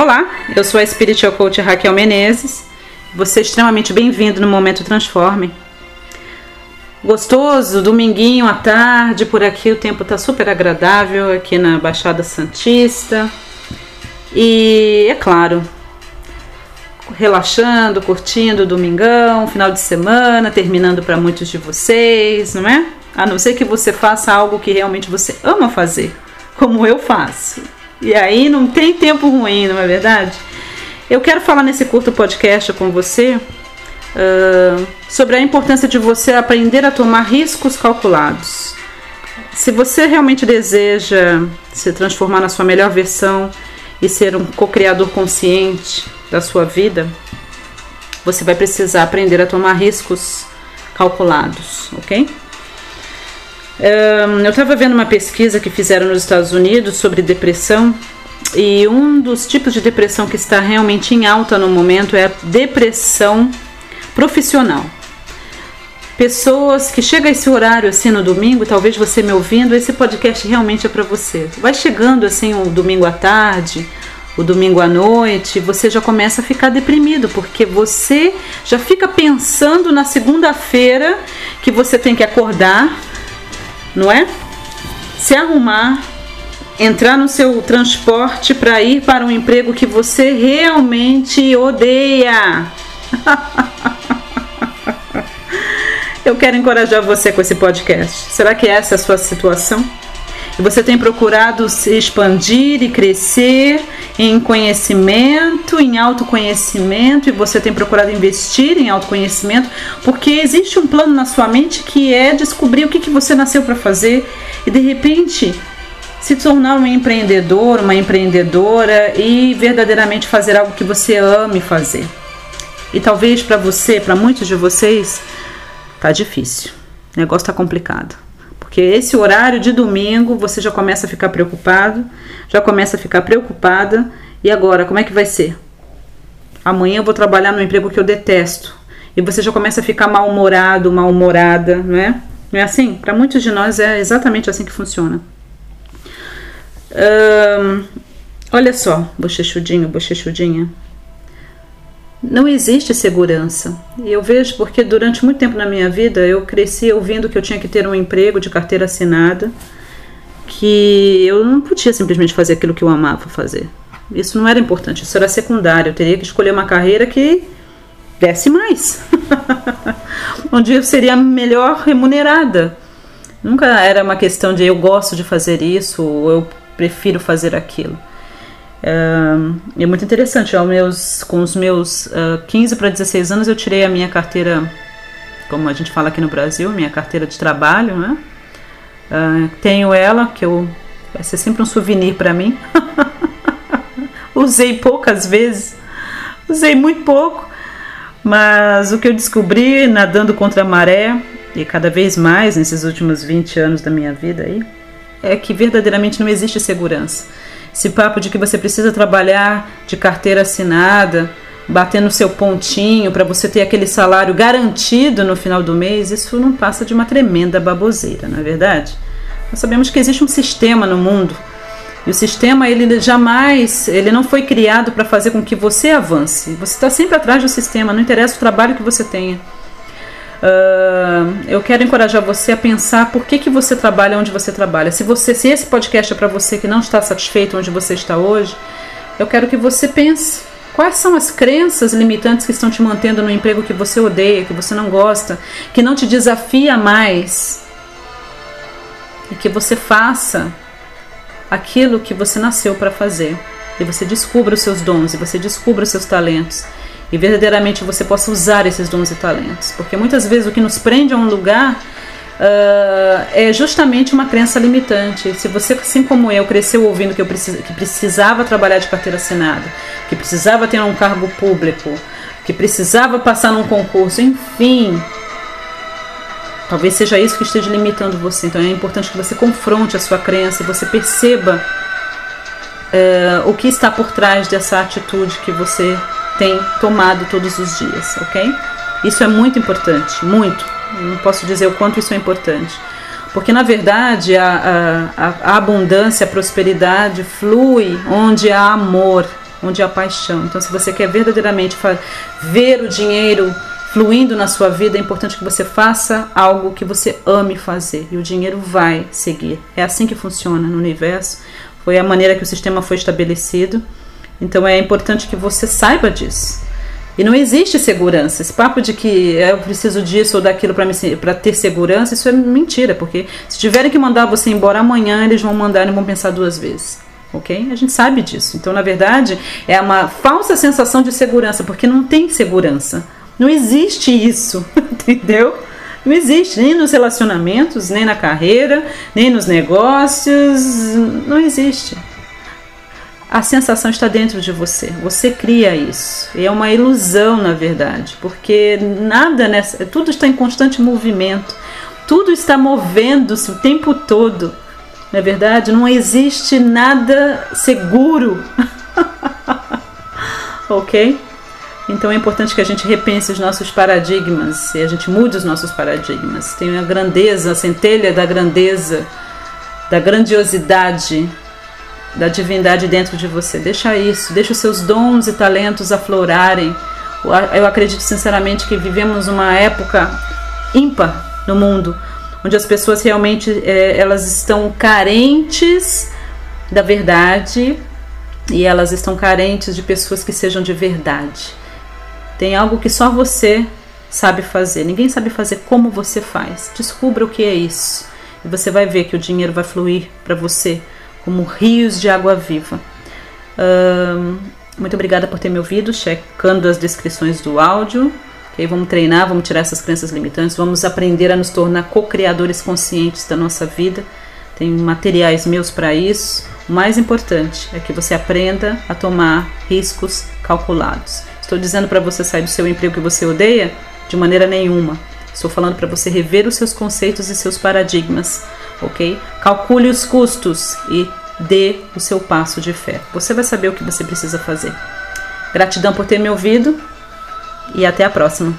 Olá, eu sou a Spiritual Coach Raquel Menezes. Você é extremamente bem-vindo no Momento Transforme. Gostoso, dominguinho à tarde, por aqui o tempo tá super agradável aqui na Baixada Santista. E é claro, relaxando, curtindo o domingão, final de semana, terminando para muitos de vocês, não é? A não ser que você faça algo que realmente você ama fazer, como eu faço. E aí não tem tempo ruim, não é verdade? Eu quero falar nesse curto podcast com você uh, sobre a importância de você aprender a tomar riscos calculados. Se você realmente deseja se transformar na sua melhor versão e ser um co-criador consciente da sua vida, você vai precisar aprender a tomar riscos calculados, ok? Eu estava vendo uma pesquisa que fizeram nos Estados Unidos sobre depressão e um dos tipos de depressão que está realmente em alta no momento é a depressão profissional. Pessoas que chegam a esse horário assim no domingo, talvez você me ouvindo, esse podcast realmente é para você. Vai chegando assim o domingo à tarde, o domingo à noite, você já começa a ficar deprimido, porque você já fica pensando na segunda-feira que você tem que acordar, não é? Se arrumar, entrar no seu transporte para ir para um emprego que você realmente odeia. Eu quero encorajar você com esse podcast. Será que essa é a sua situação? Você tem procurado se expandir e crescer em conhecimento, em autoconhecimento, e você tem procurado investir em autoconhecimento, porque existe um plano na sua mente que é descobrir o que, que você nasceu para fazer e de repente se tornar um empreendedor, uma empreendedora e verdadeiramente fazer algo que você ame fazer. E talvez para você, para muitos de vocês, tá difícil. O negócio tá complicado. Porque esse horário de domingo você já começa a ficar preocupado, já começa a ficar preocupada. E agora, como é que vai ser? Amanhã eu vou trabalhar no emprego que eu detesto. E você já começa a ficar mal-humorado, mal-humorada, não é? Não é assim? Para muitos de nós é exatamente assim que funciona. Hum, olha só, bochechudinho, bochechudinha. Não existe segurança. E eu vejo porque durante muito tempo na minha vida eu cresci ouvindo que eu tinha que ter um emprego de carteira assinada, que eu não podia simplesmente fazer aquilo que eu amava fazer. Isso não era importante, isso era secundário. Eu teria que escolher uma carreira que desse mais, onde eu seria melhor remunerada. Nunca era uma questão de eu gosto de fazer isso ou eu prefiro fazer aquilo. É, muito interessante, meus, com os meus uh, 15 para 16 anos eu tirei a minha carteira, como a gente fala aqui no Brasil, minha carteira de trabalho, né? Uh, tenho ela, que eu vai ser sempre um souvenir para mim. usei poucas vezes, usei muito pouco, mas o que eu descobri nadando contra a maré, e cada vez mais nesses últimos 20 anos da minha vida aí, é que verdadeiramente não existe segurança. Esse papo de que você precisa trabalhar de carteira assinada, bater no seu pontinho para você ter aquele salário garantido no final do mês, isso não passa de uma tremenda baboseira, não é verdade? Nós sabemos que existe um sistema no mundo e o sistema ele jamais, ele não foi criado para fazer com que você avance. Você está sempre atrás do sistema, não interessa o trabalho que você tenha. Uh, eu quero encorajar você a pensar por que, que você trabalha onde você trabalha. Se você, se esse podcast é para você que não está satisfeito onde você está hoje, eu quero que você pense quais são as crenças limitantes que estão te mantendo no emprego que você odeia, que você não gosta, que não te desafia mais, e que você faça aquilo que você nasceu para fazer. E você descubra os seus dons, e você descubra os seus talentos e verdadeiramente você possa usar esses dons e talentos. Porque muitas vezes o que nos prende a um lugar uh, é justamente uma crença limitante. Se você, assim como eu, cresceu ouvindo que eu precis, que precisava trabalhar de carteira assinada, que precisava ter um cargo público, que precisava passar num concurso, enfim. Talvez seja isso que esteja limitando você. Então é importante que você confronte a sua crença e você perceba uh, o que está por trás dessa atitude que você tem tomado todos os dias, ok? Isso é muito importante, muito. Não posso dizer o quanto isso é importante. Porque na verdade a, a, a abundância, a prosperidade flui onde há amor. onde há paixão. Então, se você quer verdadeiramente ver o dinheiro fluindo na sua vida, é importante que você faça algo que você ame fazer e o dinheiro vai seguir. É assim que funciona no universo. Foi a maneira que o sistema foi estabelecido. Então é importante que você saiba disso. E não existe segurança. Esse papo de que eu preciso disso ou daquilo para ter segurança, isso é mentira, porque se tiverem que mandar você embora amanhã, eles vão mandar e vão pensar duas vezes. Ok? A gente sabe disso. Então, na verdade, é uma falsa sensação de segurança, porque não tem segurança. Não existe isso, entendeu? Não existe nem nos relacionamentos, nem na carreira, nem nos negócios. Não existe. A sensação está dentro de você. Você cria isso. E é uma ilusão, na verdade, porque nada nessa, tudo está em constante movimento. Tudo está movendo-se o tempo todo. Na verdade, não existe nada seguro. OK? Então é importante que a gente repense os nossos paradigmas e a gente mude os nossos paradigmas. Tem a grandeza, a centelha da grandeza, da grandiosidade, da divindade dentro de você. Deixa isso, deixa os seus dons e talentos aflorarem. Eu acredito sinceramente que vivemos uma época ímpar no mundo, onde as pessoas realmente é, elas estão carentes da verdade e elas estão carentes de pessoas que sejam de verdade. Tem algo que só você sabe fazer. Ninguém sabe fazer como você faz. Descubra o que é isso. E você vai ver que o dinheiro vai fluir para você como rios de água viva. muito obrigada por ter me ouvido, checando as descrições do áudio. Okay, vamos treinar, vamos tirar essas crenças limitantes, vamos aprender a nos tornar co-criadores conscientes da nossa vida. Tem materiais meus para isso. O mais importante é que você aprenda a tomar riscos calculados. Estou dizendo para você sair do seu emprego que você odeia? De maneira nenhuma. Estou falando para você rever os seus conceitos e seus paradigmas, ok? Calcule os custos e dê o seu passo de fé. Você vai saber o que você precisa fazer. Gratidão por ter me ouvido e até a próxima.